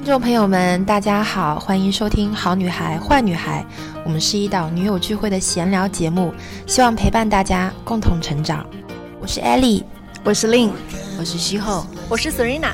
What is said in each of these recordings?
听众朋友们，大家好，欢迎收听《好女孩坏女孩》，我们是一档女友聚会的闲聊节目，希望陪伴大家共同成长。我是 Ellie，我是 Lin，我是西后，我是 Serena。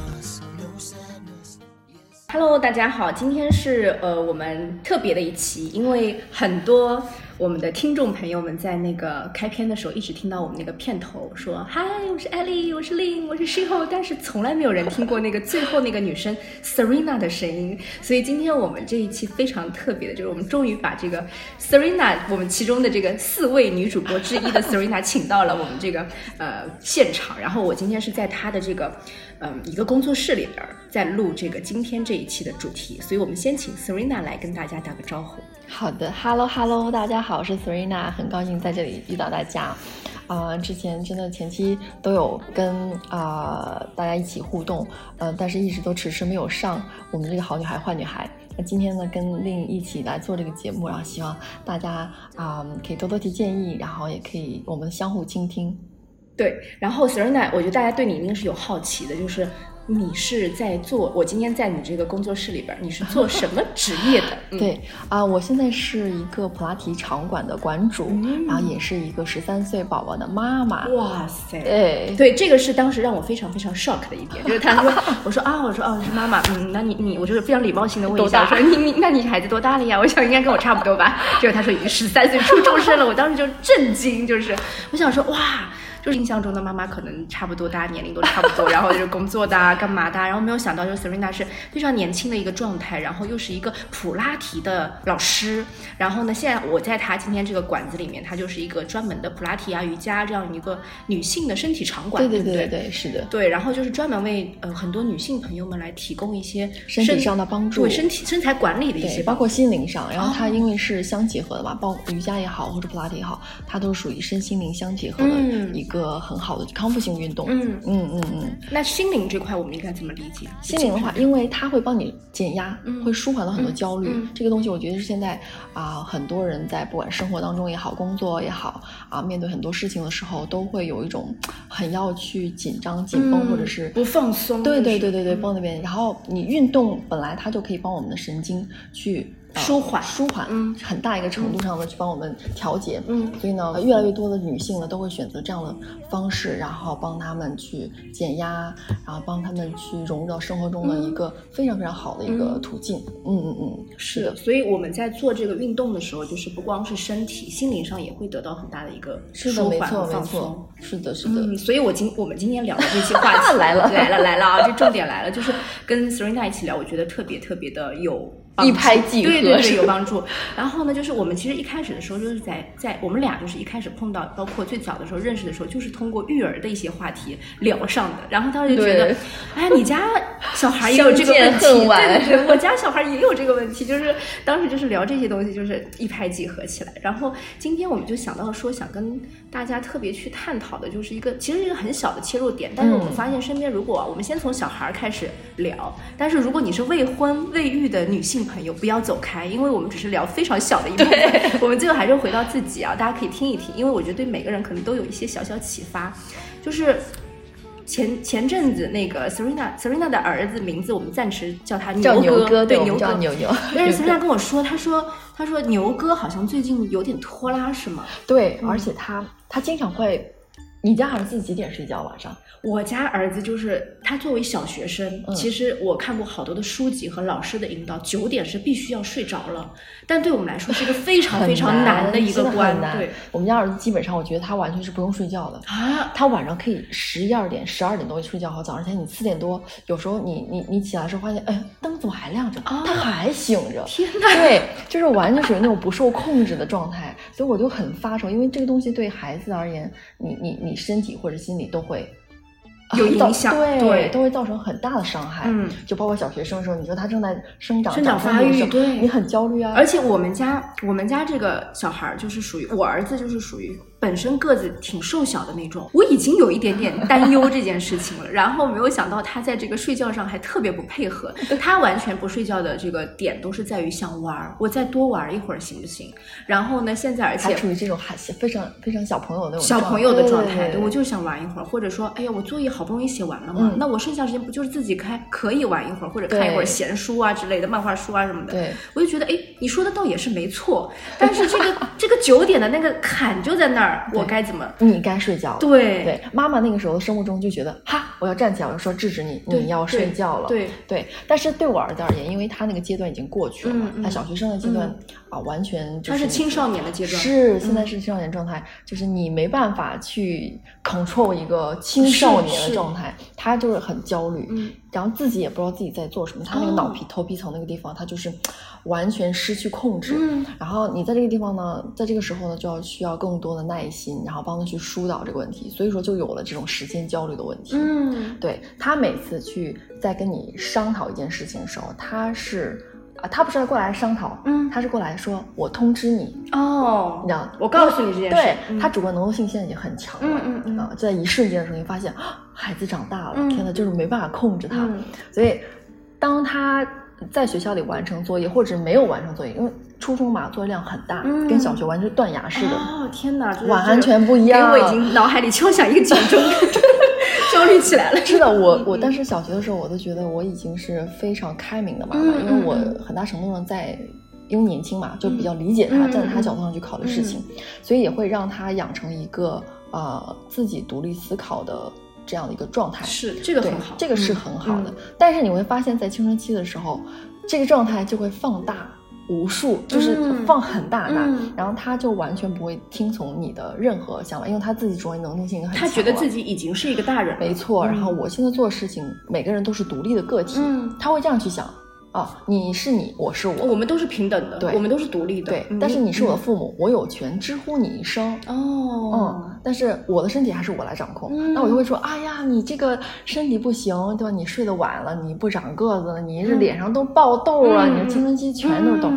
Hello，大家好，今天是呃我们特别的一期，因为很多。我们的听众朋友们在那个开篇的时候一直听到我们那个片头说嗨，我是艾丽，我是 Lin，我是 Sheho，但是从来没有人听过那个最后那个女生 Serena 的声音。所以今天我们这一期非常特别的，就是我们终于把这个 Serena，我们其中的这个四位女主播之一的 Serena 请到了我们这个呃现场。然后我今天是在她的这个嗯一个工作室里边在录这个今天这一期的主题。所以我们先请 Serena 来跟大家打个招呼。好的，Hello Hello，大家好，我是 Serena，很高兴在这里遇到大家。啊，之前真的前期都有跟啊大家一起互动，呃，但是一直都迟迟没有上我们这个好女孩坏女孩。那今天呢，跟另一起来做这个节目，然后希望大家啊可以多多提建议，然后也可以我们相互倾听。对，然后 Serena，我觉得大家对你一定是有好奇的，就是。你是在做？我今天在你这个工作室里边，你是做什么 职业的？对啊，我现在是一个普拉提场馆的馆主，然后也是一个十三岁宝宝的妈妈。哇塞！对对，这个是当时让我非常非常 shock 的一点，就是他说，我说啊，我说哦，是妈妈，嗯，那你你，我就是非常礼貌性的问一下，说你你，那你孩子多大了呀？我想应该跟我差不多吧。结果他说已经十三岁初中生了，我当时就震惊，就是我想说哇。就是印象中的妈妈可能差不多，大家年龄都差不多，然后就是工作的啊，干嘛的，啊然后没有想到就是 Serena 是非常年轻的一个状态，然后又是一个普拉提的老师，然后呢，现在我在她今天这个馆子里面，她就是一个专门的普拉提啊、瑜伽这样一个女性的身体场馆，对对对对，是的，对，然后就是专门为呃很多女性朋友们来提供一些身体上的帮助，对身体身材管理的一些，包括心灵上，然后它因为是相结合的嘛，包瑜伽也好或者普拉提也好，它都是属于身心灵相结合的一个很好的。康复性运动，嗯嗯嗯嗯，那心灵这块我们应该怎么理解？心灵的话，因为它会帮你减压，会舒缓了很多焦虑。这个东西我觉得是现在啊，很多人在不管生活当中也好，工作也好啊，面对很多事情的时候，都会有一种很要去紧张、紧绷，或者是不放松。对对对对对，绷那边。然后你运动本来它就可以帮我们的神经去。舒缓，舒缓，嗯，很大一个程度上的去帮我们调节，嗯，所以呢，越来越多的女性呢都会选择这样的方式，然后帮他们去减压，然后帮他们去融入到生活中的一个非常非常好的一个途径，嗯嗯嗯，是的，所以我们在做这个运动的时候，就是不光是身体，心灵上也会得到很大的一个舒缓和放松，是的，是的，嗯，所以我今我们今天聊的这些话题 来了。来了来了啊，这重点来了，就是跟 Serena 一起聊，我觉得特别特别的有。一拍即合，对对对，有帮助。然后呢，就是我们其实一开始的时候，就是在在我们俩就是一开始碰到，包括最早的时候认识的时候，就是通过育儿的一些话题聊上的。然后当时就觉得，哎，你家小孩也有这个问题，对对对，我家小孩也有这个问题，就是当时就是聊这些东西，就是一拍即合起来。然后今天我们就想到说，想跟大家特别去探讨的，就是一个其实一个很小的切入点，但是我们发现身边如果我们先从小孩开始聊，但是如果你是未婚未育的女性。朋友不要走开，因为我们只是聊非常小的一部分，我们最后还是回到自己啊，大家可以听一听，因为我觉得对每个人可能都有一些小小启发。就是前前阵子那个 Serena Serena 的儿子名字，我们暂时叫他牛哥，对牛哥牛牛。但是 Serena 跟我说，他说他说牛哥好像最近有点拖拉，是吗？对，而且他他经常会，你家儿子几点睡觉晚上？我家儿子就是他作为小学生，其实我看过好多的书籍和老师的引导，九点是必须要睡着了。但对我们来说是一个非常 非常难的一个关。对，我们家儿子基本上，我觉得他完全是不用睡觉的啊。他晚上可以十一二点、十二点多睡觉好，早上起来你四点多，有时候你你你起来的时候发现，哎，灯怎么还亮着？啊他还醒着。天哪！对，就是完全属于那种不受控制的状态，所以我就很发愁，因为这个东西对孩子而言，你你你身体或者心理都会。有影响，对，都会造成很大的伤害。嗯，就包括小学生的时候，你说他正在生长、生长发育，对，你很焦虑啊。而且我们家，我们家这个小孩儿就是属于我儿子，就是属于。本身个子挺瘦小的那种，我已经有一点点担忧这件事情了。然后没有想到他在这个睡觉上还特别不配合，他完全不睡觉的这个点都是在于想玩，我再多玩一会儿行不行？然后呢，现在而且处于这种还非常非常小朋友那种小朋友的状态，对我就是想玩一会儿，或者说，哎呀，我作业好不容易写完了嘛，那我剩下时间不就是自己开可以玩一会儿，或者看一会儿闲书啊之类的漫画书啊什么的。对，我就觉得，哎，你说的倒也是没错，但是这个这个九点的那个坎就在那儿，我该怎么？你该睡觉了。对。对，妈妈那个时候的生物钟就觉得，哈，我要站起来，我要说制止你，你要睡觉了。对对，但是对我儿子而言，因为他那个阶段已经过去了，他小学生的阶段啊，完全就是他是青少年的阶段，是现在是青少年状态，就是你没办法去 control 一个青少年的状态，他就是很焦虑，然后自己也不知道自己在做什么，他那个脑皮头皮层那个地方，他就是完全失去控制。然后你在这个地方呢，在这个时候呢，就要需要更多的耐心，然后帮他去疏导这个问题，所以说就有了这种时间焦虑的问题。嗯，对他每次去在跟你商讨一件事情的时候，他是。啊，他不是过来商讨，嗯，他是过来说，我通知你哦，你知道，我告诉你这件事，对他主观能动性现在已经很强了，嗯嗯啊，在一瞬间的时候，你发现孩子长大了，天呐，就是没办法控制他，所以当他在学校里完成作业或者没有完成作业，因为初中嘛，作业量很大，跟小学完全断崖式的，哦天哪，完全不一样，给我已经脑海里敲响一个警钟。焦虑起来了。是的，我我当时小学的时候，我都觉得我已经是非常开明的妈妈，因为我很大程度上在，因为年轻嘛，就比较理解他，站在他角度上去考虑事情，所以也会让他养成一个呃自己独立思考的这样的一个状态。是这个很好，这个是很好的。但是你会发现在青春期的时候，这个状态就会放大。无数就是放很大大，然后他就完全不会听从你的任何想法，因为他自己主观能动性很强。他觉得自己已经是一个大人，没错。然后我现在做事情，每个人都是独立的个体，他会这样去想。哦，你是你，我是我，我们都是平等的，对，我们都是独立的，对。但是你是我的父母，我有权知乎你一声，哦，嗯。但是我的身体还是我来掌控，那我就会说，哎呀，你这个身体不行，对吧？你睡得晚了，你不长个子，你这脸上都爆痘啊，你的青春期全都是痘，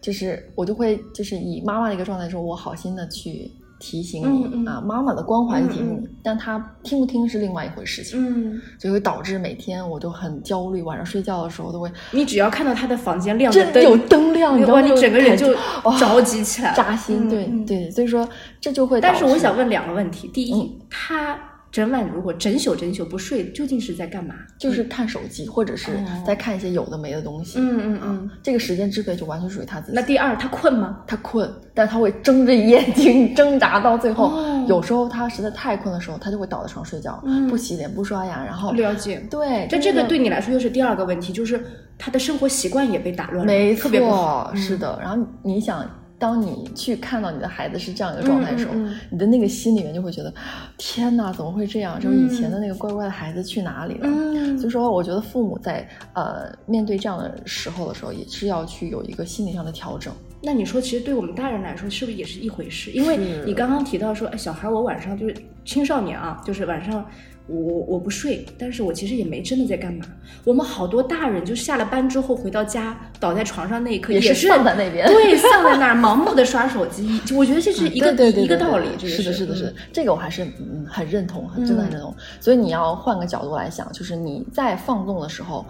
就是我就会就是以妈妈的一个状态说，我好心的去。提醒你啊，妈妈的光环提醒你，但他听不听是另外一回事情，嗯，就会导致每天我都很焦虑，晚上睡觉的时候都会。你只要看到他的房间亮着灯，有灯亮，哇，你整个人就着急起来，扎心，对对，所以说这就会。但是我想问两个问题，第一，他。整晚如果整宿整宿不睡，究竟是在干嘛？就是看手机，或者是在看一些有的没的东西。嗯嗯嗯，这个时间支配就完全属于他自己。那第二，他困吗？他困，但他会睁着眼睛 挣扎到最后。有时候他实在太困的时候，他就会倒在床睡觉，不洗脸不刷牙，然后了解。对，这这个对你来说又是第二个问题，就是他的生活习惯也被打乱了，没错，特别不好。是的，然后你想。当你去看到你的孩子是这样一个状态的时候，你的那个心里面就会觉得，天哪，怎么会这样？就是以前的那个乖乖的孩子去哪里了？所以说，我觉得父母在呃面对这样的时候的时候，也是要去有一个心理上的调整。那你说，其实对我们大人来说，是不是也是一回事？因为你刚刚提到说，哎，小孩我晚上就是青少年啊，就是晚上。我我我不睡，但是我其实也没真的在干嘛。我们好多大人就下了班之后回到家，倒在床上那一刻也是放在那边，对，放在那儿盲目的刷手机。我觉得这是一个一个道理，这是的，是的，是的，这个我还是嗯很认同，真的很认同。所以你要换个角度来想，就是你在放纵的时候，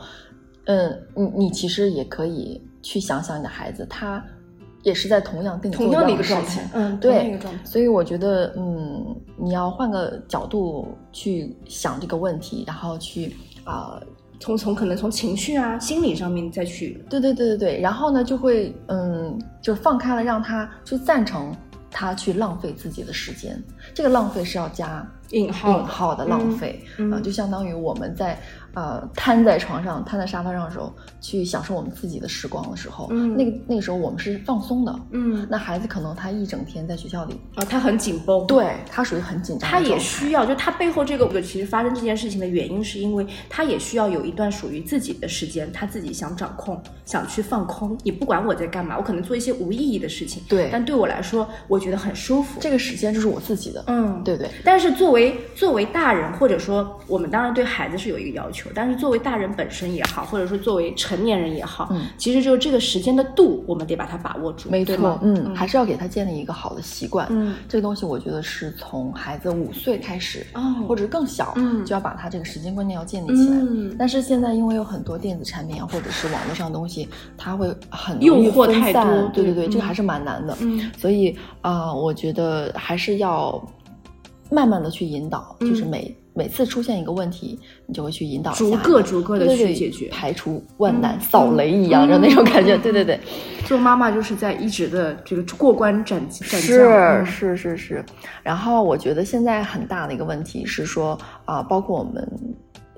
嗯，你你其实也可以去想想你的孩子，他。也是在同样跟你 同样的一个状态，嗯，对，所以我觉得，嗯，你要换个角度去想这个问题，然后去啊，从从可能从情绪啊、心理上面再去，对对对对对，然后呢，就会嗯，就放开了，让他去赞成他去浪费自己的时间，这个浪费是要加引号引号的浪费啊，就相当于我们在。呃，瘫在床上，瘫在沙发上的时候，去享受我们自己的时光的时候，嗯，那个那个时候我们是放松的，嗯，那孩子可能他一整天在学校里啊，他很紧绷，对他属于很紧张，他也需要，就他背后这个其实发生这件事情的原因，是因为他也需要有一段属于自己的时间，他自己想掌控，想去放空。你不管我在干嘛，我可能做一些无意义的事情，对，但对我来说，我觉得很舒服，这个时间就是我自己的，嗯，对对。但是作为作为大人，或者说我们当然对孩子是有一个要求，但是作为大人本身也好，或者说作为成年人也好，嗯。其实就是这个时间的度，我们得把它把握住，没错，？嗯，还是要给他建立一个好的习惯。嗯。这个东西我觉得是从孩子五岁开始，哦。或者更小，嗯。就要把他这个时间观念要建立起来。嗯。但是现在因为有很多电子产品啊，或者是网络上的东西，它会很诱惑太多对。对对，这个还是蛮难的。嗯。所以啊、我觉得还是要慢慢的去引导，嗯。就是每每次出现一个问题，你就会去引导逐个逐个地对对对去解决。排除万难、嗯。扫雷一样的嗯那种感觉。嗯。对对对，做妈妈就是在一直的这个过关斩斩将，是嗯。是是是。然后我觉得现在很大的一个问题是说啊、包括我们。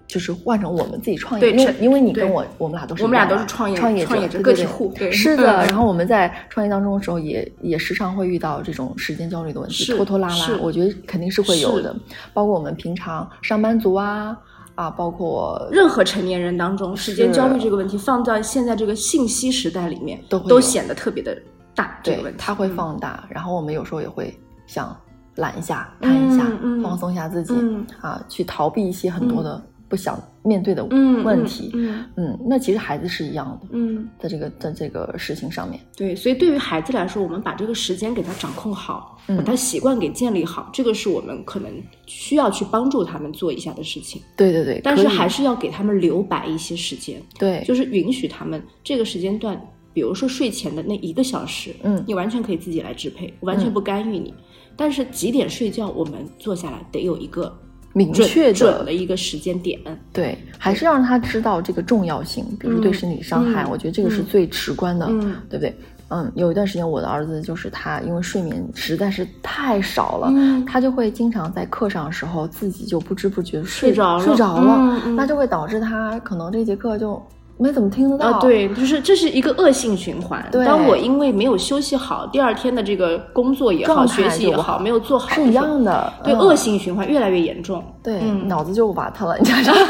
就是换成我们自己创业，因为因为你跟我，我们俩都是我们俩都是创业创业者创业个体户对是的。嗯然后我们在创业当中的时候也，也时常会遇到这种时间焦虑的问题，拖拖拉拉，我觉得肯定是会有的。包括我们平常上班族啊啊，包括任何成年人当中，时间焦虑这个问题放在现在这个信息时代里面，都会有显得特别的大。这对它会嗯放大。然后我们有时候也会想懒一下、瘫一下，放松一下自己、嗯啊，去逃避一些很多的不想面对的嗯问题。嗯嗯那其实孩子是一样的，嗯，在这个在这个事情上面，对，所以对于孩子来说，我们把这个时间给他掌控好，嗯把他习惯给建立好，这个是我们可能需要去帮助他们做一下的事情。对对对，但是还是要给他们留白一些时间，对，就是允许他们这个时间段，比如说睡前的那一个小时，嗯你完全可以自己来支配，我完全不干预你。但是几点睡觉，我们坐下来得有一个明准确准的的一个时间点。对，还是要让他知道这个重要性，比如说对嗯身体伤害，嗯我觉得这个是嗯最直观的，嗯对不对？嗯，有一段时间我的儿子就是他，因为睡眠实在是太少了，嗯他就会经常在课上的时候自己就不知不觉睡睡着了睡着了，那就会导致他可能这节课就没怎么听得到。啊，对，就是这是一个恶性循环。对当我因为没有休息好，第二天的这个工作也好，学习也好，没有做好，是一样。的，对，嗯恶性循环越来越严重。对，嗯脑子就瓦特了，你知道吗，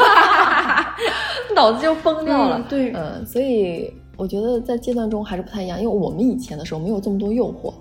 脑子就疯掉了。嗯对嗯，所以我觉得在阶段中还是不太一样，因为我们以前的时候没有这么多诱惑，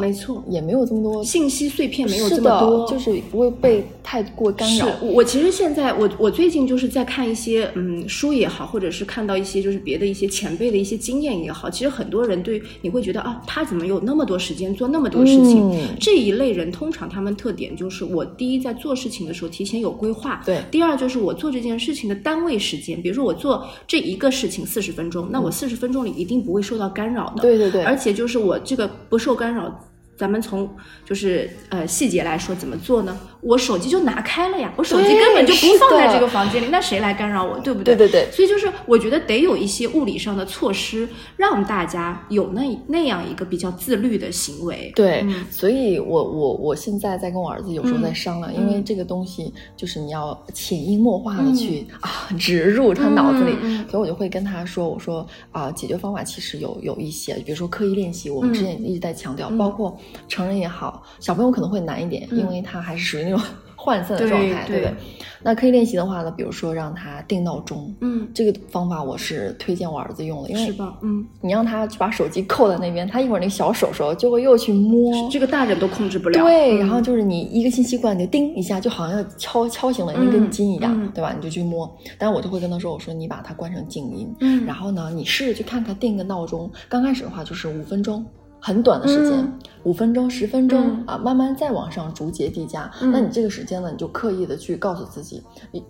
没错，也没有这么多信息碎片没有这么多，就是不会被太过干扰。我我其实现在我我最近就是在看一些嗯书也好，或者是看到一些就是别的一些前辈的一些经验也好，其实很多人对你会觉得啊，他怎么有那么多时间做那么多事情？嗯这一类人通常他们特点就是我第一在做事情的时候提前有规划，对第二就是我做这件事情的单位时间，比如说我做这一个事情四十分钟，那我四十分钟里一定不会受到干扰的，对对对而且就是我这个不受干扰。咱们从就是呃细节来说怎么做呢？我手机就拿开了呀，我手机根本就不放在这个房间里，那谁来干扰我，对不对？对对对。所以就是我觉得得有一些物理上的措施，让大家有那那样一个比较自律的行为。对，嗯。所以我我我现在在跟我儿子有时候在嗯商量，嗯因为这个东西就是你要潜移默化的去、啊 植入他脑子里，所以我就会跟他说，我说啊解决方法其实有有一些，比如说刻意练习，我们之前一直在强调，嗯。包括成人也好，小朋友可能会难一点，嗯。因为他还是属于那种 涣散的状态，对不对？那刻意练习的话呢，比如说让他定闹钟，嗯，这个方法我是推荐我儿子用的，因为是吧？嗯，你让他去把手机扣在那边，他一会儿那个小手手就会又去摸，这个大人都控制不了。对，嗯然后就是你一个新习惯，你就叮一下，就好像要敲敲醒了那根筋一样，对吧？你就去摸。但是我就会跟他说，我说你把它关成静音，嗯然后呢，你试着去看看定个闹钟。刚开始的话就是五分钟。很短的时间嗯，五、分钟、十分钟、嗯啊，慢慢再往上逐节递加。嗯那你这个时间呢，你就刻意的去告诉自己，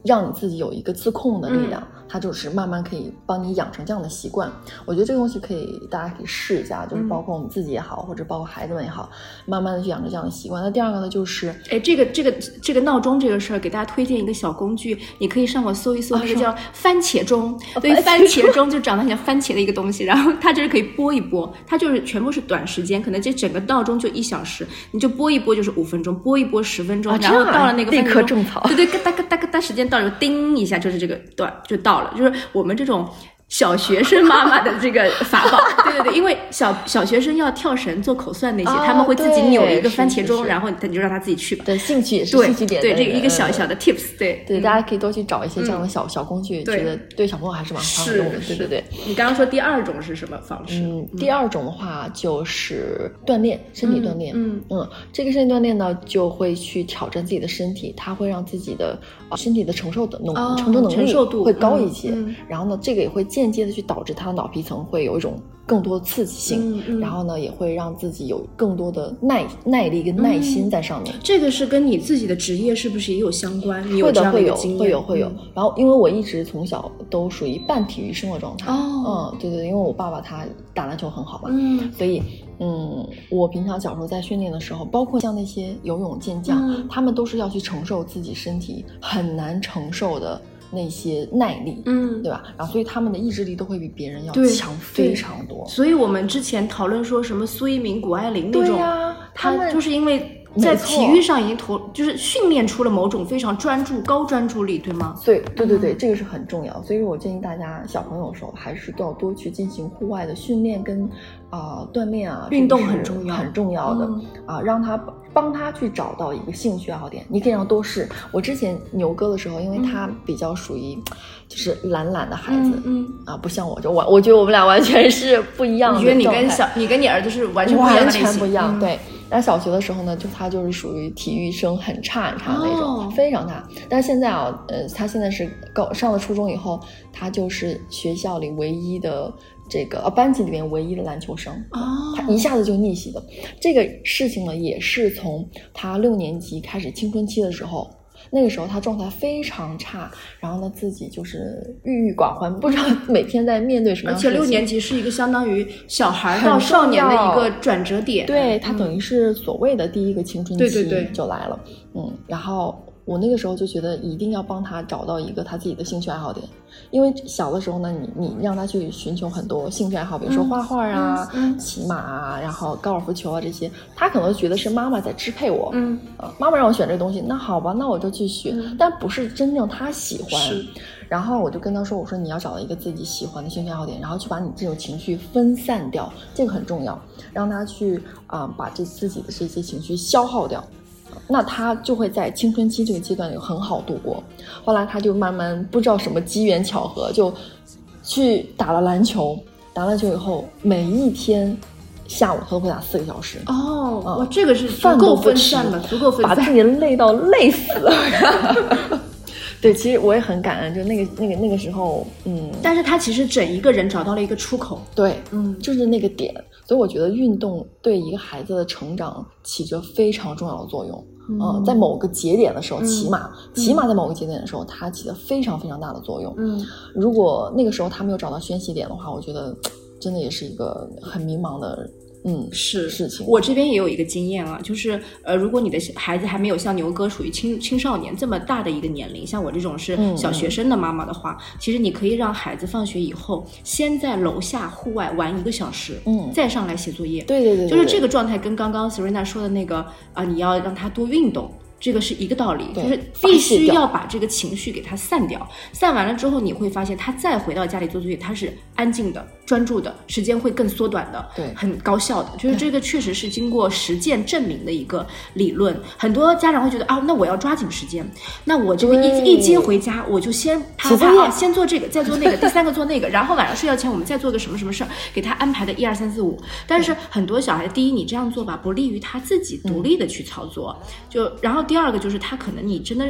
让你自己有一个自控的力量，嗯它就是慢慢可以帮你养成这样的习惯。我觉得这个东西可以，大家可以试一下，就是嗯包括我们自己也好，或者包括孩子们也好，慢慢的去养成这样的习惯。那第二个呢，就是哎，这个这个这个闹钟这个事儿，给大家推荐一个小工具，你可以上网搜一搜，那个是叫番茄钟。对，番茄钟就长得很像番茄的一个东西，然后它就是可以拨一拨，它就是全部是短时间，可能这整个闹钟就一小时，你就播一播就是五分钟，播一播十分钟，啊然后到了那个立刻种草对对，咯哒咯哒咯哒，时间到了，叮一下就是这个段就到了，就是我们这种。小学生妈妈的这个法宝，对对对，因为小小学生要跳绳、做口算那些，他们会自己扭一个番茄钟，然后你就让他自己去吧。对，兴趣也是兴趣点。对，这个一个小小的 tips，对对，大家可以多去找一些这样的小小工具，觉得对小朋友还是蛮好用的。对对对。你刚刚说第二种是什么方式？嗯，第二种的话就是锻炼身体锻炼。嗯嗯，这个身体锻炼呢，就会去挑战自己的身体，它会让自己的身体的承受的能承受能力会高一些。然后呢，这个也会间接的去导致。他的脑皮层会有一种更多的刺激性，然后呢，也会让自己有更多的耐耐力跟耐心在上面。这个是跟你自己的职业是不是也有相关？会的，会有，会有，会有。然后，因为我一直从小都属于半体育生的状态。哦，嗯，对对，因为我爸爸他打篮球很好嘛，嗯，所以，嗯，我平常小时候在训练的时候，包括像那些游泳健将，他们都是要去承受自己身体很难承受的。那些耐力，嗯，对吧？然后，所以他们的意志力都会比别人要强非常多。所以我们之前讨论说什么苏一鸣、谷爱凌那种，他们就是因为。在体育上已经投，就是训练出了某种非常专注、高专注力，对吗？对，对，对，对，这个是很重要。所以我建议大家，小朋友的时候还是都要多去进行户外的训练跟啊锻炼啊，运动很重要，很重要的啊，让他帮他去找到一个兴趣爱好点。你可以让多试。我之前牛哥的时候，因为他比较属于就是懒懒的孩子，嗯啊，不像我，就完，我觉得我们俩完全是不一样的。你觉得你跟小，你跟你儿子是完全完全不一样，对。那小学的时候呢，就他就是属于体育生很差很差的那种，非常差。但是现在啊，呃，他现在是高上了初中以后，他就是学校里唯一的这个呃班级里面唯一的篮球生啊，他一下子就逆袭了。这个事情呢，也是从他六年级开始青春期的时候。那个时候他状态非常差，然后呢自己就是郁郁寡欢，不知道每天在面对什么。而且六年级是一个相当于小孩到少年的一个转折点，对他等于是所谓的第一个青春期就来了，嗯，然后。我那个时候就觉得一定要帮他找到一个他自己的兴趣爱好点，因为小的时候呢，你你让他去寻求很多兴趣爱好，比如说画画啊、骑马啊，然后高尔夫球啊这些，他可能觉得是妈妈在支配我，嗯，妈妈让我选这个东西，那好吧，那我就去学，但不是真正他喜欢。然后我就跟他说，我说你要找到一个自己喜欢的兴趣爱好点，然后去把你这种情绪分散掉，这个很重要，让他去啊把这自己的这些情绪消耗掉。那他就会在青春期这个阶段里很好度过。后来他就慢慢不知道什么机缘巧合，就去打了篮球。打篮球以后，每一天下午他都会打四个小时。哦，哇，这个是足够分散了，足够分散，把自己累到累死了。对，其实我也很感恩，就那个那个那个时候，嗯。但是他其实整一个人找到了一个出口。对，嗯，就是那个点。所以我觉得运动对一个孩子的成长起着非常重要的作用。嗯，在某个节点的时候，起码起码在某个节点的时候，它起了非常非常大的作用。嗯，如果那个时候他没有找到宣泄点的话，我觉得真的也是一个很迷茫的。嗯，是事情。我这边也有一个经验啊，就是呃，如果你的孩子还没有像牛哥属于青青少年这么大的一个年龄，像我这种是小学生的妈妈的话，其实你可以让孩子放学以后先在楼下户外玩一个小时，嗯，再上来写作业。对对对，就是这个状态跟刚刚 Serena 说的那个啊，你要让他多运动。这个是一个道理，就是必须要把这个情绪给它散掉。散完了之后，你会发现他再回到家里做作业，他是安静的、专注的，时间会更缩短的，对，很高效的。就是这个确实是经过实践证明的一个理论。很多家长会觉得啊，那我要抓紧时间，那我这个一一接回家，我就先他啊，先做这个，再做那个，第三个做那个，然后晚上睡觉前我们再做个什么什么事儿，给他安排的一二三四五。但是很多小孩，第一，你这样做吧，不利于他自己独立的去操作，就然后。第二个就是他可能你真的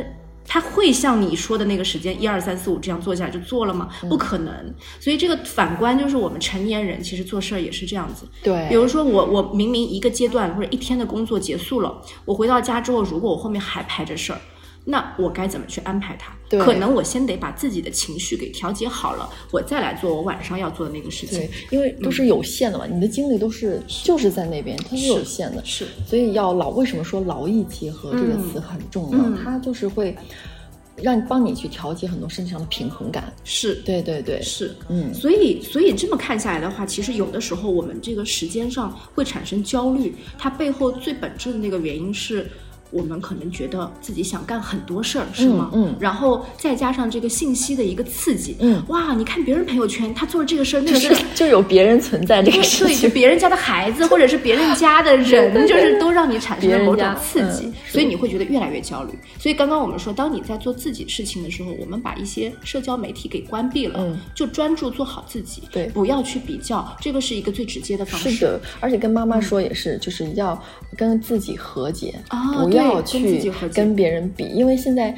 他会像你说的那个时间一二三四五这样做下来就做了吗？不可能。所以这个反观就是我们成年人其实做事儿也是这样子。对，比如说我我明明一个阶段或者一天的工作结束了，我回到家之后，如果我后面还排着事儿。那我该怎么去安排它？可能我先得把自己的情绪给调节好了，我再来做我晚上要做的那个事情。对，因为都是有限的嘛，你的精力都是就是在那边，它是有限的。是，所以要劳，为什么说劳逸结合这个词很重要？它就是会让你帮你去调节很多身体上的平衡感。是，对对对，是，嗯。所以，所以这么看下来的话，其实有的时候我们这个时间上会产生焦虑，它背后最本质的那个原因是。我们可能觉得自己想干很多事儿，是吗？嗯，然后再加上这个信息的一个刺激，嗯，哇，你看别人朋友圈，他做了这个事儿，那个事儿，就有别人存在这个事情，对，别人家的孩子或者是别人家的人，就是都让你产生了某种刺激，所以你会觉得越来越焦虑。所以刚刚我们说，当你在做自己事情的时候，我们把一些社交媒体给关闭了，嗯，就专注做好自己，对，不要去比较，这个是一个最直接的方式。是的，而且跟妈妈说也是，就是要跟自己和解啊，不要去跟别人比，因为现在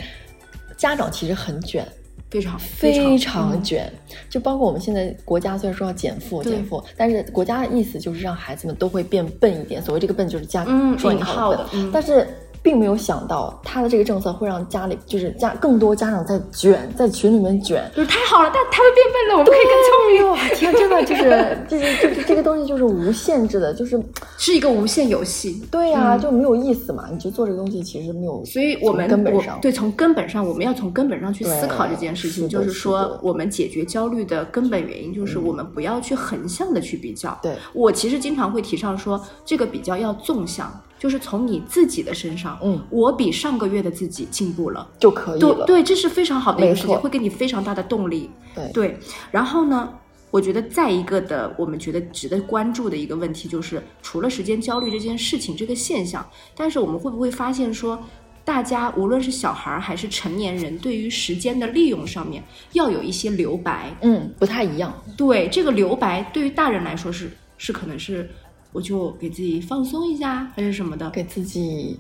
家长其实很卷，非常非常卷。就包括我们现在国家虽然说要减负减负，但是国家的意思就是让孩子们都会变笨一点。所谓这个笨就是加引号的，但是。并没有想到他的这个政策会让家里就是家更多家长在卷，在群里面卷，就是太好了，但他们变笨了，我们可以更聪明。天，真的就是就是就是这个东西就是无限制的，就是 是一个无限游戏。对呀，就没有意思嘛。你就做这个东西其实没有，所以我们根本上对从根本上我们要从根本上去思考这件事情，就是说我们解决焦虑的根本原因就是我们不要去横向的去比较。对我其实经常会提倡说，这个比较要纵向。就是从你自己的身上，嗯，我比上个月的自己进步了就可以了。对，这是非常好的一个事情，会给你非常大的动力。对对。然后呢，我觉得再一个的，我们觉得值得关注的一个问题就是，除了时间焦虑这件事情这个现象，但是我们会不会发现说，大家无论是小孩还是成年人，对于时间的利用上面要有一些留白。嗯，不太一样。对，这个留白对于大人来说是是可能是。我就给自己放松一下，还是什么的，给自己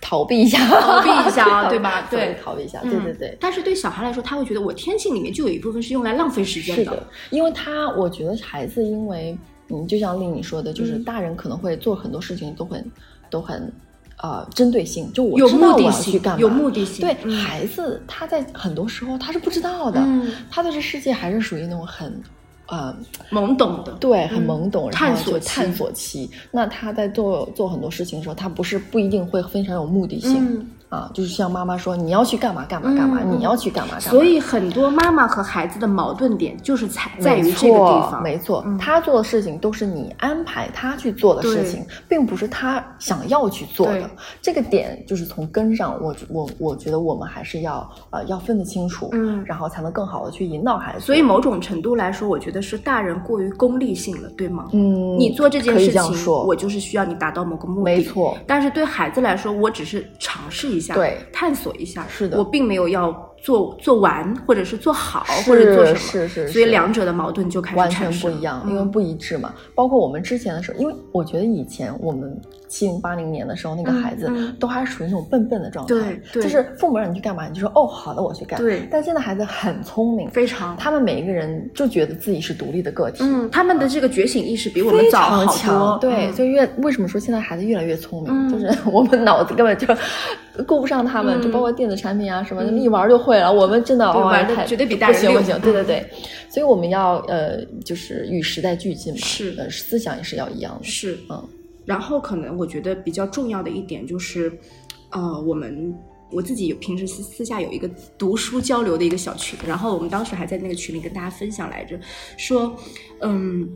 逃避一下，逃避一下，对吧？对，逃避一下，对对对。但是对小孩来说，他会觉得我天性里面就有一部分是用来浪费时间的。是的，因为他，我觉得孩子，因为嗯，就像令你说的，就是大人可能会做很多事情都很都很呃针对性，就我知道我要去干嘛，有目的性。对孩子，他在很多时候他是不知道的，他对这世界还是属于那种很。呃，懵懂的，对，很懵懂，探索探索期。那他在做做很多事情的时候，他不是不一定会非常有目的性。啊，就是像妈妈说，你要去干嘛干嘛干嘛，你要去干嘛干嘛。所以很多妈妈和孩子的矛盾点就是在在于这个地方。没错，他做的事情都是你安排他去做的事情，并不是他想要去做的。这个点就是从根上，我我我觉得我们还是要呃要分得清楚，嗯，然后才能更好的去引导孩子。所以某种程度来说，我觉得是大人过于功利性了，对吗？嗯，你做这件事情，我就是需要你达到某个目的。没错。但是对孩子来说，我只是尝试一下。对，探索一下，是的，我并没有要做做完，或者是做好，或者做什么，是是，所以两者的矛盾就开始完全不一样，因为不一致嘛。包括我们之前的时候，因为我觉得以前我们七零八零年的时候，那个孩子都还属于那种笨笨的状态，对，就是父母让你去干嘛，你就说哦，好的，我去干。对，但现在孩子很聪明，非常，他们每一个人就觉得自己是独立的个体，嗯，他们的这个觉醒意识比我们早好多，对，所以越为什么说现在孩子越来越聪明，就是我们脑子根本就。顾不上他们，就包括电子产品啊什么的，一玩就会了。我们真的玩的绝对比大人不行不行。对对对，所以我们要呃，就是与时代俱进嘛。是，呃，思想也是要一样的。是，嗯。然后可能我觉得比较重要的一点就是，呃，我们我自己有平时私私下有一个读书交流的一个小群，然后我们当时还在那个群里跟大家分享来着，说，嗯，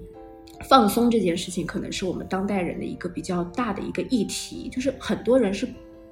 放松这件事情可能是我们当代人的一个比较大的一个议题，就是很多人是。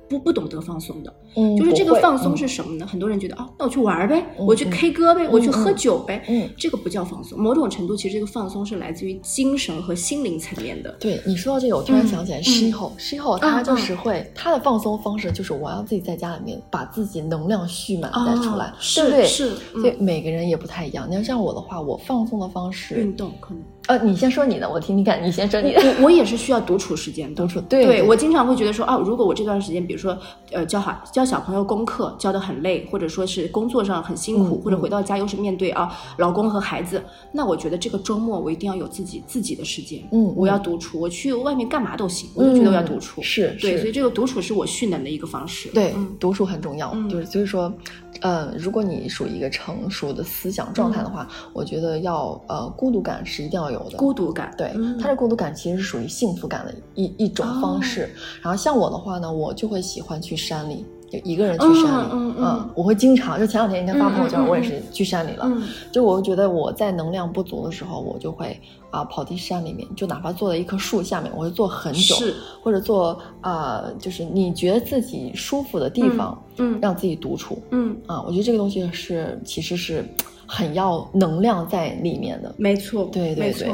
不不懂得放松的，嗯，就是这个放松是什么呢？很多人觉得啊，那我去玩呗，我去 K 歌呗，我去喝酒呗，嗯，这个不叫放松。某种程度，其实这个放松是来自于精神和心灵层面的。对你说到这个，我突然想起来，西后西后他就是会他的放松方式就是我要自己在家里面把自己能量蓄满再出来，对不对？是，所以每个人也不太一样。你要像我的话，我放松的方式运动可能。呃，你先说你的，我听听看。你先说你的。我我也是需要独处时间，独处。对，对我经常会觉得说，哦，如果我这段时间，比如说，呃，教好教小朋友功课教的很累，或者说是工作上很辛苦，或者回到家又是面对啊老公和孩子，那我觉得这个周末我一定要有自己自己的时间。嗯，我要独处，我去外面干嘛都行，我就觉得我要独处。是，对，所以这个独处是我蓄能的一个方式。对，独处很重要。就是所以说。呃，如果你属于一个成熟的思想状态的话，我觉得要呃孤独感是一定要有的。孤独感，对，他的孤独感其实是属于幸福感的一一种方式。然后像我的话呢，我就会喜欢去山里。就一个人去山里，嗯嗯我会经常就前两天应该发朋友圈，我也是去山里了。嗯就我觉得我在能量不足的时候，我就会啊、跑进山里面，就哪怕坐在一棵树下面，我会坐很久，是或者坐啊、就是你觉得自己舒服的地方，嗯让自己独处嗯，啊。我觉得这个东西是其实是很要能量在里面的。没错，对对对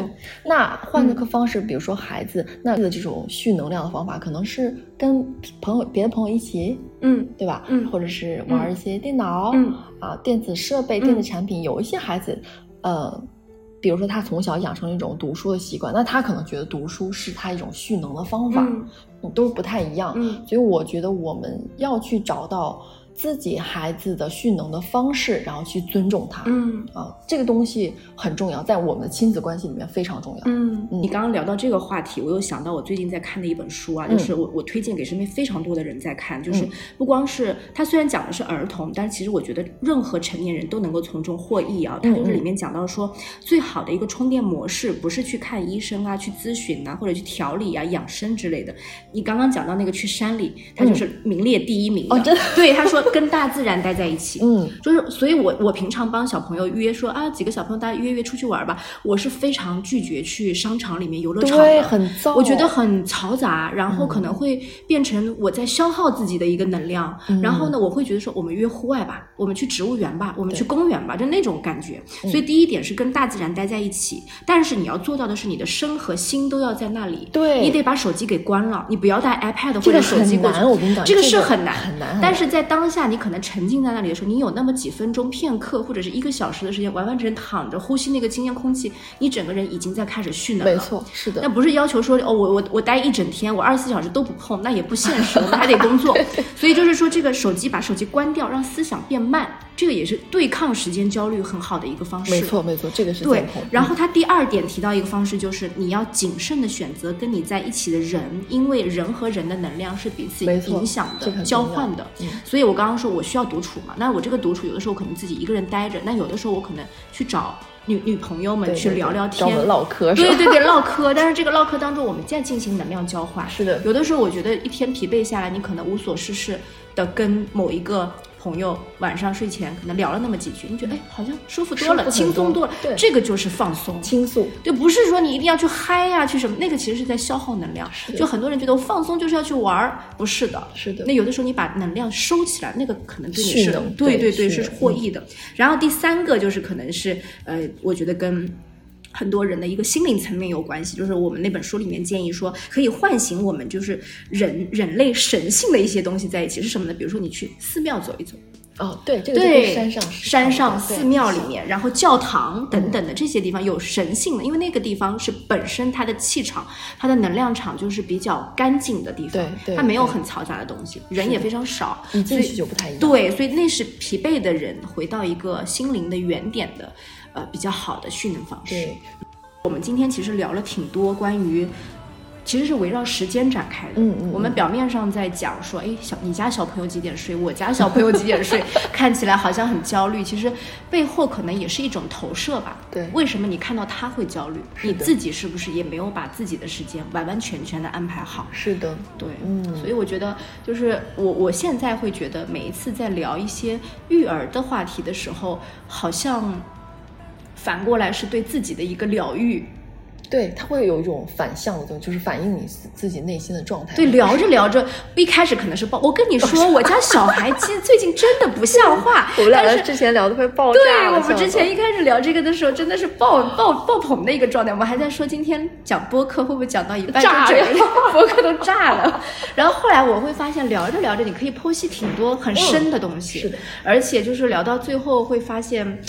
那换个方式，比如说孩子，那的这种蓄能量的方法，可能是跟朋友、别的朋友一起，嗯对吧？嗯或者是玩一些电脑，嗯啊，电子设备、嗯电子产品。有一些孩子，呃，比如说他从小养成一种读书的习惯，那他可能觉得读书是他一种蓄能的方法，嗯嗯都不太一样。嗯所以我觉得我们要去找到自己孩子的蓄能的方式，然后去尊重他。嗯啊，这个东西很重要，在我们的亲子关系里面非常重要。嗯，嗯你刚刚聊到这个话题，我又想到我最近在看的一本书啊，嗯就是我我推荐给身边非常多的人在看，就是嗯不光是它虽然讲的是儿童，但是其实我觉得任何成年人都能够从中获益啊。它就是里面讲到说，最好的一个充电模式不是去看医生啊、去咨询啊，或者去调理啊、养生之类的。你刚刚讲到那个去山里，他就是名列第一名的。哦真的对，他说跟大自然待在一起。嗯就是，所以我我平常帮小朋友约说啊，几个小朋友大家约约出去玩吧，我是非常拒绝去商场里面游乐场对，的。很燥。我觉得很嘈杂，然后可能嗯会变成我在消耗自己的一个能量。嗯然后呢，我会觉得说，我们约户外吧，我们去植物园吧，我们去公园吧，就那种感觉。嗯所以第一点是跟大自然待在一起，但是你要做到的是，你的身和心都要在那里。对你得把手机给关了，你不要带 iPad 或者手机过去。很难，我跟你讲，这个是很难，很难。很难但是在当下，你可能沉浸在那里的时候，你有那么几分钟、片刻，或者是一个小时的时间，完完整整躺着呼吸那个新鲜空气，你整个人已经在开始蓄能了。没错，是的那。不是要求说哦，我我我待一整天，我二十四小时都不碰，那也不现实，我们还得工作。所以就是说，这个手机把手机关掉，让思想变慢，这个也是对抗时间焦虑很好的一个方式。没错，没错，这个是对。，然后他第二点提到一个方式，就是你要谨慎的选择跟你在一起的人，因为人和人的能量是彼此影响的交换的嗯。所以我刚刚说我需要独处嘛，那我这个独处有的时候可能自己一个人待着，那有的时候我可能去找女女朋友们去聊聊天。唠嗑？对对对，唠嗑，但是这个唠嗑当中，我们在进行能量交换。是的有的时候我觉得一天疲惫下来，你可能无所事事的跟某一个朋友晚上睡前可能聊了那么几句，你觉得哎好像舒服多了，轻松多了，对这个就是放松。倾诉。就，不是说你一定要去嗨呀、去什么，那个其实是在消耗能量。的就很多人觉得我放松就是要去玩儿，不是的。是的那有的时候你把能量收起来，那个可能对你是对对是对蓄能获益的。然后第三个就是可能是呃，我觉得跟。很多人的一个心灵层面有关系，就是我们那本书里面建议说，可以唤醒我们就是人人类神性的一些东西在一起是什么呢？比如说你去寺庙走一走，哦，对，这个就对，山上山上寺庙里面，然后教堂等等的这些地方有神性的，因为那个地方是本身它的气场、它的能量场就是比较干净的地方，对对它没有很嘈杂的东西，人也非常少，一进所以去就不太一样。对，所以那是疲惫的人回到一个心灵的原点的，呃，比较好的蓄能方式。对，我们今天其实聊了挺多关于，其实是围绕时间展开的。嗯嗯我们表面上在讲说，哎，小你家小朋友几点睡，我家小朋友几点睡，看起来好像很焦虑，其实背后可能也是一种投射吧。对为什么你看到他会焦虑，你自己是不是也没有把自己的时间完完全全的安排好？是的，对，嗯所以我觉得，就是我我现在会觉得，每一次在聊一些育儿的话题的时候，好像反过来是对自己的一个疗愈。对，它会有一种反向的东西，就是反映你自自己内心的状态。对，聊着聊着，一开始可能是爆，我跟你说，我家小孩其实最近真的不像话，我们俩之前聊的快爆对炸了。我们之前一开始聊这个的时候，真的是爆爆爆棚的一个状态。我们还在说今天讲播客会不会讲到一半就炸整个了 播客都炸了。然后后来我会发现，聊着聊着，你可以剖析挺多很深的东西。是的，而且就是聊到最后会发现。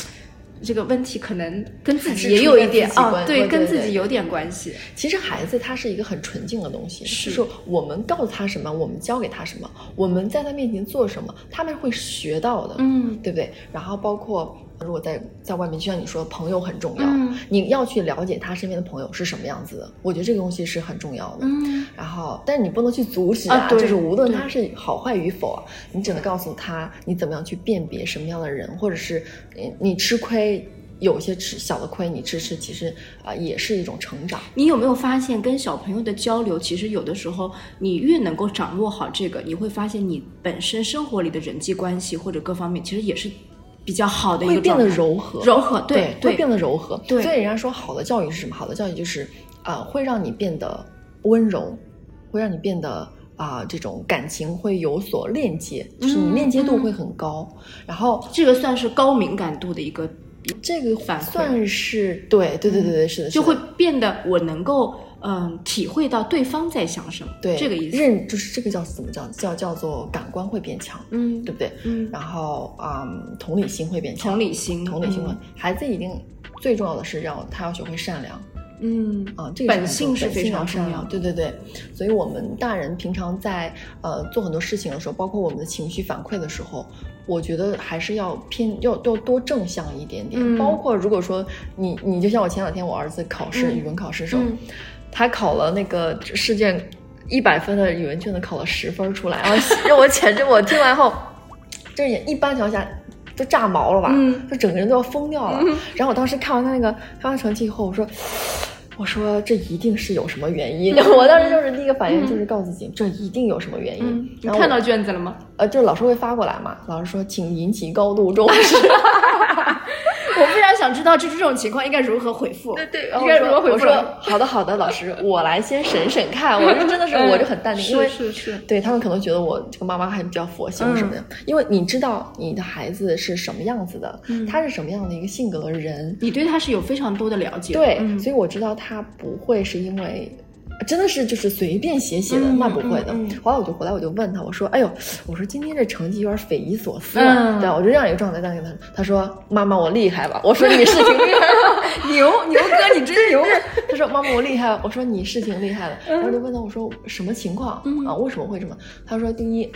这个问题可能跟自己也有一点啊，对，关对对跟自己有点关系。其实孩子他是一个很纯净的东西，是就是我们告诉他什么，我们教给他什么，我们在他面前做什么，他们会学到的，嗯对不对？然后包括如果在在外面，就像你说的，朋友很重要，嗯你要去了解他身边的朋友是什么样子的，我觉得这个东西是很重要的。嗯，然后，但是你不能去阻止啊对就是无论他是好坏与否啊，你只能告诉他你怎么样去辨别什么样的人，或者是你你吃亏，有些吃小的亏，你吃吃，其实啊、也是一种成长。你有没有发现，跟小朋友的交流，其实有的时候，你越能够掌握好这个，你会发现你本身生活里的人际关系或者各方面，其实也是比较好的一会变。得柔和，柔和，对会变得柔和。对所以人家说好的教育是什么？好的教育就是啊、会让你变得温柔，会让你变得啊、这种感情会有所链接，就是你嗯链接度嗯会很高。然后这个算是高敏感度的一个，这个反算是对对对对对，是的，就会变得我能够嗯体会到对方在想什么，对这个意思。认就是这个叫怎么叫叫叫做感官会变强，嗯对不对？嗯，然后嗯，同理心会变强，同理心，同理心会嗯，孩子一定最重要的是要他要学会善良。嗯啊，这个本性是非常善良对对对，所以我们大人平常在呃做很多事情的时候，包括我们的情绪反馈的时候，我觉得还是要偏要要多正向一点点。嗯包括如果说你你就像我前两天我儿子考试、嗯语文考试的时候，嗯他考了那个试卷一百分的语文卷子考了十分出来，然后让我简直我听完后，这也一般情况下。都炸毛了吧？嗯就整个人都要疯掉了。嗯然后我当时看完他那个发完成绩以后，我说，我说这一定是有什么原因。我当时就是第一个反应就是告诉自己，这一定有什么原因。嗯，你然后看到卷子了吗？呃，就是老师会发过来嘛，老师说请引起高度重视。想知道，就是这种情况应该如何回复？对对，应该如何回复？我说好的好的，老师，我来先审审看。我说真的是，我就很淡定，因为嗯是是是，对他们可能觉得我这个妈妈还比较佛系或什么的，因为你知道你的孩子是什么样子的，嗯他是什么样的一个性格的人，你对他是有非常多的了解的。对，嗯所以我知道他不会是因为。真的是就是随便写写的，嗯那不会的。后来我就回来我就问他，我说：“哎呦，我说今天这成绩有点匪夷所思嗯了。对，我就这样一个状态在跟他，他说：“妈妈，我厉害吧？”我说：“你是挺厉害的。” 牛牛哥，你真牛！他说：“妈妈，我厉害。”我说：“你是挺厉害的。”然后就问他：“我说什么情况、嗯啊？为什么会这么？”他说：“第一，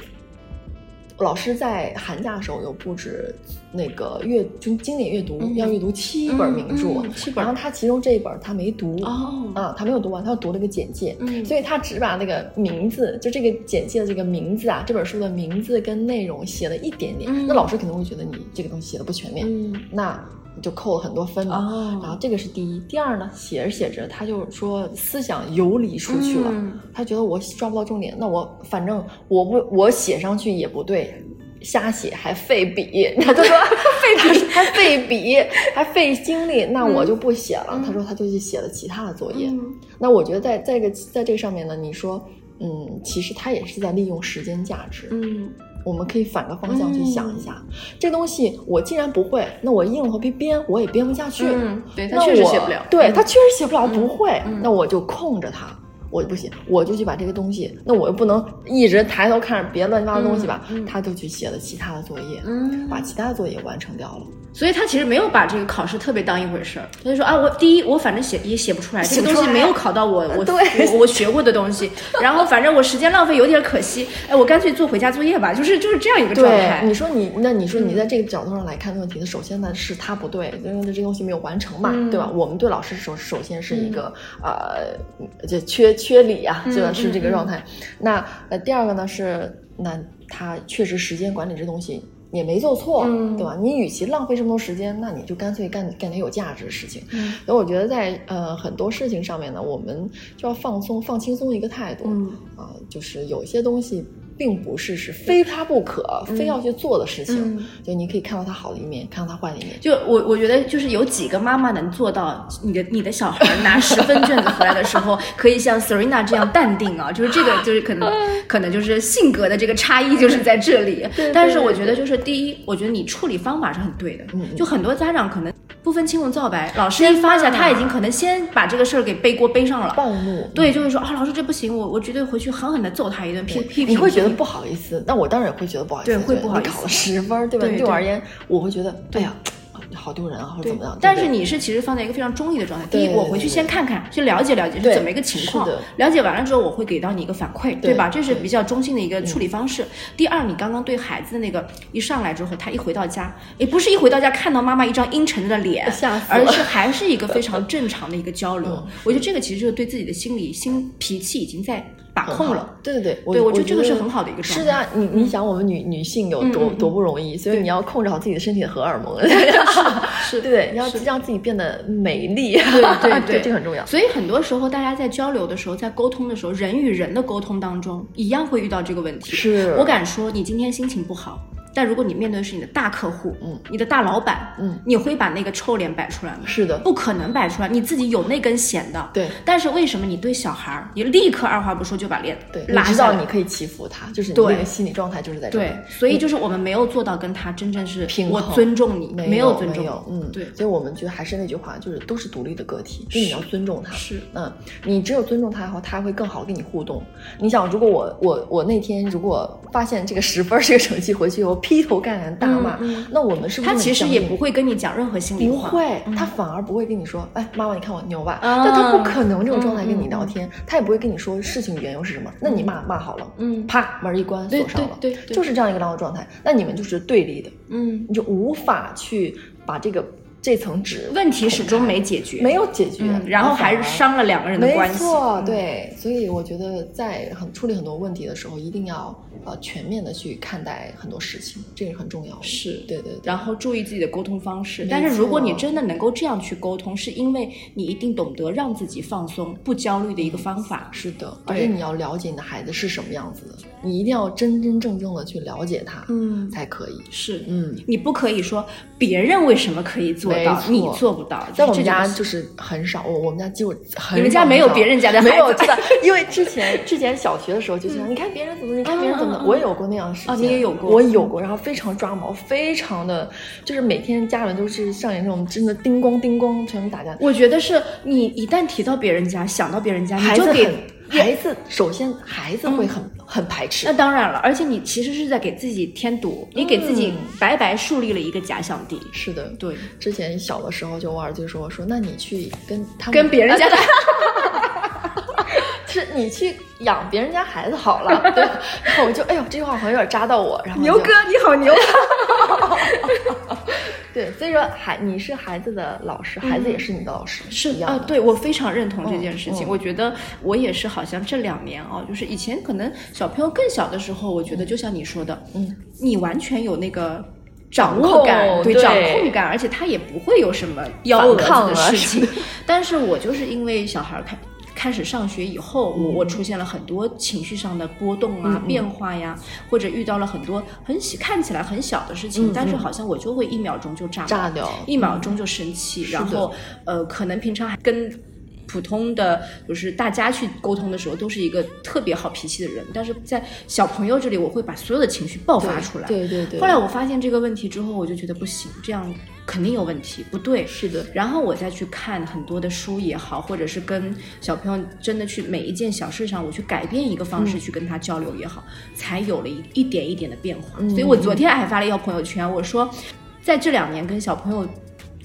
老师在寒假的时候有布置那个阅就经典阅读，嗯要阅读七本名著，然后他其中这一本他没读。哦，啊，他没有读完，他读了个简介，嗯。所以他只把那个名字，就这个简介的这个名字啊，这本书的名字跟内容写了一点点，嗯。那老师肯定会觉得你这个东西写的不全面，嗯。那就扣了很多分嘛。哦然后这个是第一，第二呢，写着写着他就说思想游离出去了，嗯他觉得我抓不到重点，那我反正我不我写上去也不对。瞎写还费笔，他就说 费笔 还费笔还费精力，那我就不写了。他说他就去写了其他的作业。嗯那我觉得在在这个在这个上面呢，你说，嗯，其实他也是在利用时间价值。嗯我们可以反个方向去想一下，这东西我既然不会，那我硬着头皮编，我也编不下去。嗯，对他那确实我写不了。嗯对他确实写不了，不会，嗯那我就空着它。我就不写，我就去把这个东西，那我又不能一直抬头看着别乱七八糟的东西吧，嗯嗯他就去写了其他的作业，嗯把其他的作业完成掉了。所以他其实没有把这个考试特别当一回事儿，他就说啊，我第一我反正写也写不出来，这个东西没有考到我我对我我学过的东西，然后反正我时间浪费有点可惜，哎，我干脆做回家作业吧，就是就是这样一个状，态。你说你，那你说你嗯在这个角度上来看问题呢？首先呢是他不对，因为这东西没有完成嘛，嗯对吧？我们对老师首首先是一个、呃，这缺缺理啊，嗯对吧？是这个嗯状态。那呃，第二个呢是，那他确实时间管理这东西。也没做错，嗯对吧？你与其浪费这么多时间，那你就干脆干干点有价值的事情。嗯所以我觉得在呃很多事情上面呢，我们就要放松、放轻松一个态度。嗯啊，就是有些东西并不是是非他不可、非要去做的事情，嗯就你可以看到他好的一面，看到他坏的一面。就我我觉得就是有几个妈妈能做到，你的你的小孩拿十分卷子回来的时候，可以像 Serena 这样淡定啊，就是这个就是可能 可能就是性格的这个差异就是在这里。对但是我觉得就是第一，我觉得你处理方法是很对的，就很多家长可能不分青红皂白，老师一发下，他已经可能先把这个事儿给背锅背上了。暴怒，对，就是说啊，老师这不行，我我绝对回去狠狠的揍他一顿，批批评。你会觉得不好意思，那我当然也会觉得不好意思，对会不好意思你考了十分儿，对吧？对对对我而言，我会觉得，哎呀，好丢人啊，或者怎么样。但是你是其实放在一个非常中立的状态。第一，我回去先看看，去了解了解是怎么一个情况。了解完了之后，我会给到你一个反馈，对吧？这是比较中性的一个处理方式。第二，你刚刚对孩子的那个一上来之后，他一回到家，也不是一回到家看到妈妈一张阴沉的脸，而是还是一个非常 正常的一个交流嗯。我觉得这个其实就是对自己的心理心脾气已经在。把控了。对对对，对我觉得这个是很好的一个状态。是的，你你想我们女女性有多多不容易，所以你要控制好自己的身体的荷尔蒙，是，对对，你要让自己变得美丽，对对 对，这很重要。所以很多时候大家在交流的时候，在沟通的时候，人与人的沟通当中，一样会遇到这个问题。是我敢说，你今天心情不好。但如果你面对的是你的大客户，嗯，你的大老板，嗯，你会把那个臭脸摆出来吗？是的，不可能摆出来，你自己有那根弦的。对。但是为什么你对小孩儿，你立刻二话不说就把脸对拉知道你可以欺负他，就是你那个心理状态就是在这。对，所以就是我们没有做到跟他真正是平衡。我尊重你，没有尊重，嗯，对。所以我们就还是那句话，就是都是独立的个体，所以你要尊重他。是，嗯，你只有尊重他以后，他会更好跟你互动。你想，如果我我我那天如果发现这个十分这个成绩回去以后劈头盖脸。大骂，那我们是不是他其实也不会跟你讲任何心里话，不会，他反而不会跟你说，哎，妈妈，你看我牛吧？但他不可能这种状态跟你聊天，他也不会跟你说事情缘由是什么。那你骂骂好了，嗯，啪门一关锁上了，对，就是这样一个良好状态。那你们就是对立的，嗯，你就无法去把这个。这层纸问题始终没解决，没有解决，然后还是伤了两个人的关系。没错，对，所以我觉得在很处理很多问题的时候，一定要呃全面的去看待很多事情，这个很重要。是对对，然后注意自己的沟通方式。但是如果你真的能够这样去沟通，是因为你一定懂得让自己放松、不焦虑的一个方法。是的，而且你要了解你的孩子是什么样子的，你一定要真真正正的去了解他，嗯，才可以。是，嗯，你不可以说别人为什么可以做。到，你做不到。在我们家就是很少，我我们家几乎很你们家没有别人家的孩子，没有真的。因为之前之前小学的时候就想，你看别人怎么，你看别人怎么，我也有过那样的时间。你也有过，我有过，然后非常抓毛，非常的，就是每天家人都是上演这种真的叮咣叮咣全打架。我觉得是你一旦提到别人家，想到别人家，你就给孩子首先孩子会很很排斥。那当然了，而且你其实是在给自己添堵，你给自己白白树立了一个假想敌。是的，对。之前小的时候，就我儿子就说：“说那你去跟他跟别人家的，是你去养别人家孩子好了。”对。然后我就哎呦，这句话好像有点扎到我。然后牛哥你好牛。对，所以说孩你是孩子的老师，孩子也是你的老师，是啊，对我非常认同这件事情。我觉得我也是，好像这两年啊，就是以前可能小朋友更小的时候，我觉得就像你说的，嗯，你完全有那个掌握感，对掌控感，而且他也不会有什么幺蛾子的事情。但是我就是因为小孩开。开始上学以后，我我出现了很多情绪上的波动啊、变化呀，或者遇到了很多很小看起来很小的事情，但是好像我就会一秒钟就炸炸掉，一秒钟就生气，然后呃，可能平常还跟普通的就是大家去沟通的时候，都是一个特别好脾气的人，但是在小朋友这里，我会把所有的情绪爆发出来。对对对。后来我发现这个问题之后，我就觉得不行，这样。肯定有问题，不对，是的。然后我再去看很多的书也好，或者是跟小朋友真的去每一件小事上，我去改变一个方式去跟他交流也好，才有了一一点一点的变化。所以我昨天还发了一条朋友圈，我说，在这两年跟小朋友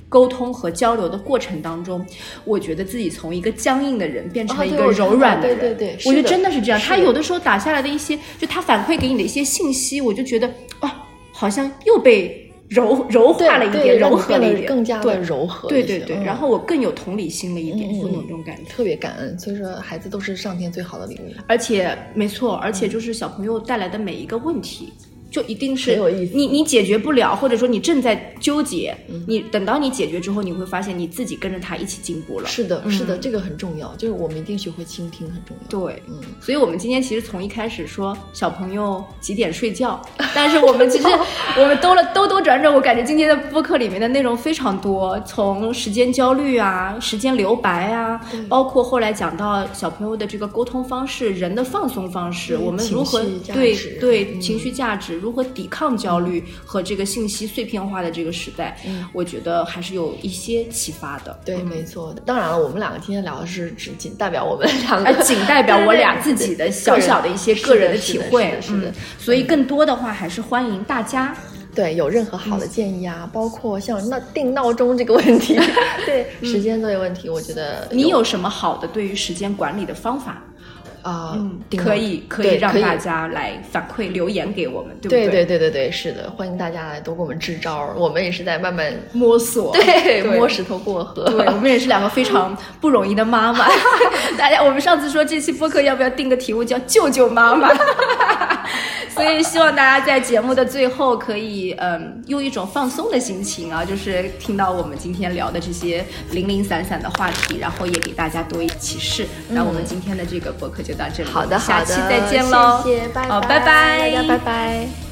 沟通和交流的过程当中，我觉得自己从一个僵硬的人变成了一个柔软的人。对对对，我觉得真的是这样。他有的时候打下来的一些，就他反馈给你的一些信息，我就觉得啊，好像又被。柔柔化了一点，柔和了一点，更加的柔和。对对对，然后我更有同理心了一点，会有这种感觉，特别感恩。所以说，孩子都是上天最好的礼物。而且，没错，而且就是小朋友带来的每一个问题。就一定是你你解决不了，或者说你正在纠结，你等到你解决之后，你会发现你自己跟着他一起进步了。是的，是的，这个很重要，就是我们一定学会倾听，很重要。对，嗯，所以我们今天其实从一开始说小朋友几点睡觉，但是我们其实 我们兜了兜兜转转，我感觉今天的播客里面的内容非常多，从时间焦虑啊，时间留白啊，包括后来讲到小朋友的这个沟通方式，人的放松方式，我们如何对对情绪价值。如何抵抗焦虑和这个信息碎片化的这个时代？嗯，我觉得还是有一些启发的。对，没错。当然了，我们两个今天聊的是只仅代表我们两个，仅代表我俩自己的小小的一些个人的体会。是的，所以更多的话还是欢迎大家。对，有任何好的建议啊，包括像那定闹钟这个问题，对时间这个问题，我觉得你有什么好的对于时间管理的方法？啊，可以可以让大家来反馈留言给我们，对不对？对对对对对，是的，欢迎大家来多给我们支招，我们也是在慢慢摸索，对，摸石头过河。对，我们也是两个非常不容易的妈妈。大家，我们上次说这期播客要不要定个题目叫“救救妈妈”？所以希望大家在节目的最后可以，嗯，用一种放松的心情啊，就是听到我们今天聊的这些零零散散的话题，然后也给大家多一启示。那我们今天的这个播客就到这里，好的，好的下期再见喽，谢谢，拜拜，大家拜拜。